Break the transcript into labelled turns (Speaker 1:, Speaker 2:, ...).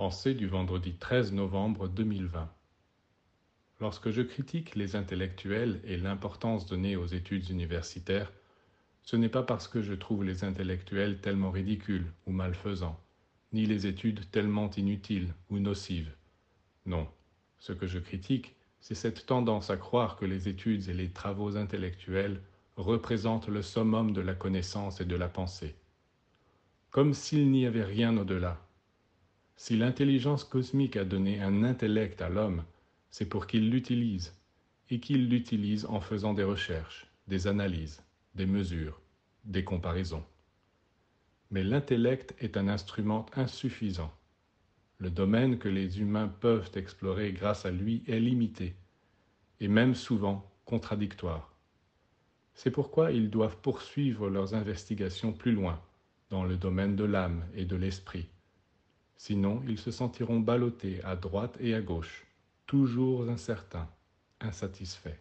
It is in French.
Speaker 1: Pensée du vendredi 13 novembre 2020. Lorsque je critique les intellectuels et l'importance donnée aux études universitaires, ce n'est pas parce que je trouve les intellectuels tellement ridicules ou malfaisants, ni les études tellement inutiles ou nocives. Non, ce que je critique, c'est cette tendance à croire que les études et les travaux intellectuels représentent le summum de la connaissance et de la pensée. Comme s'il n'y avait rien au-delà, si l'intelligence cosmique a donné un intellect à l'homme, c'est pour qu'il l'utilise, et qu'il l'utilise en faisant des recherches, des analyses, des mesures, des comparaisons. Mais l'intellect est un instrument insuffisant. Le domaine que les humains peuvent explorer grâce à lui est limité, et même souvent contradictoire. C'est pourquoi ils doivent poursuivre leurs investigations plus loin, dans le domaine de l'âme et de l'esprit, Sinon, ils se sentiront ballottés à droite et à gauche, toujours incertains, insatisfaits.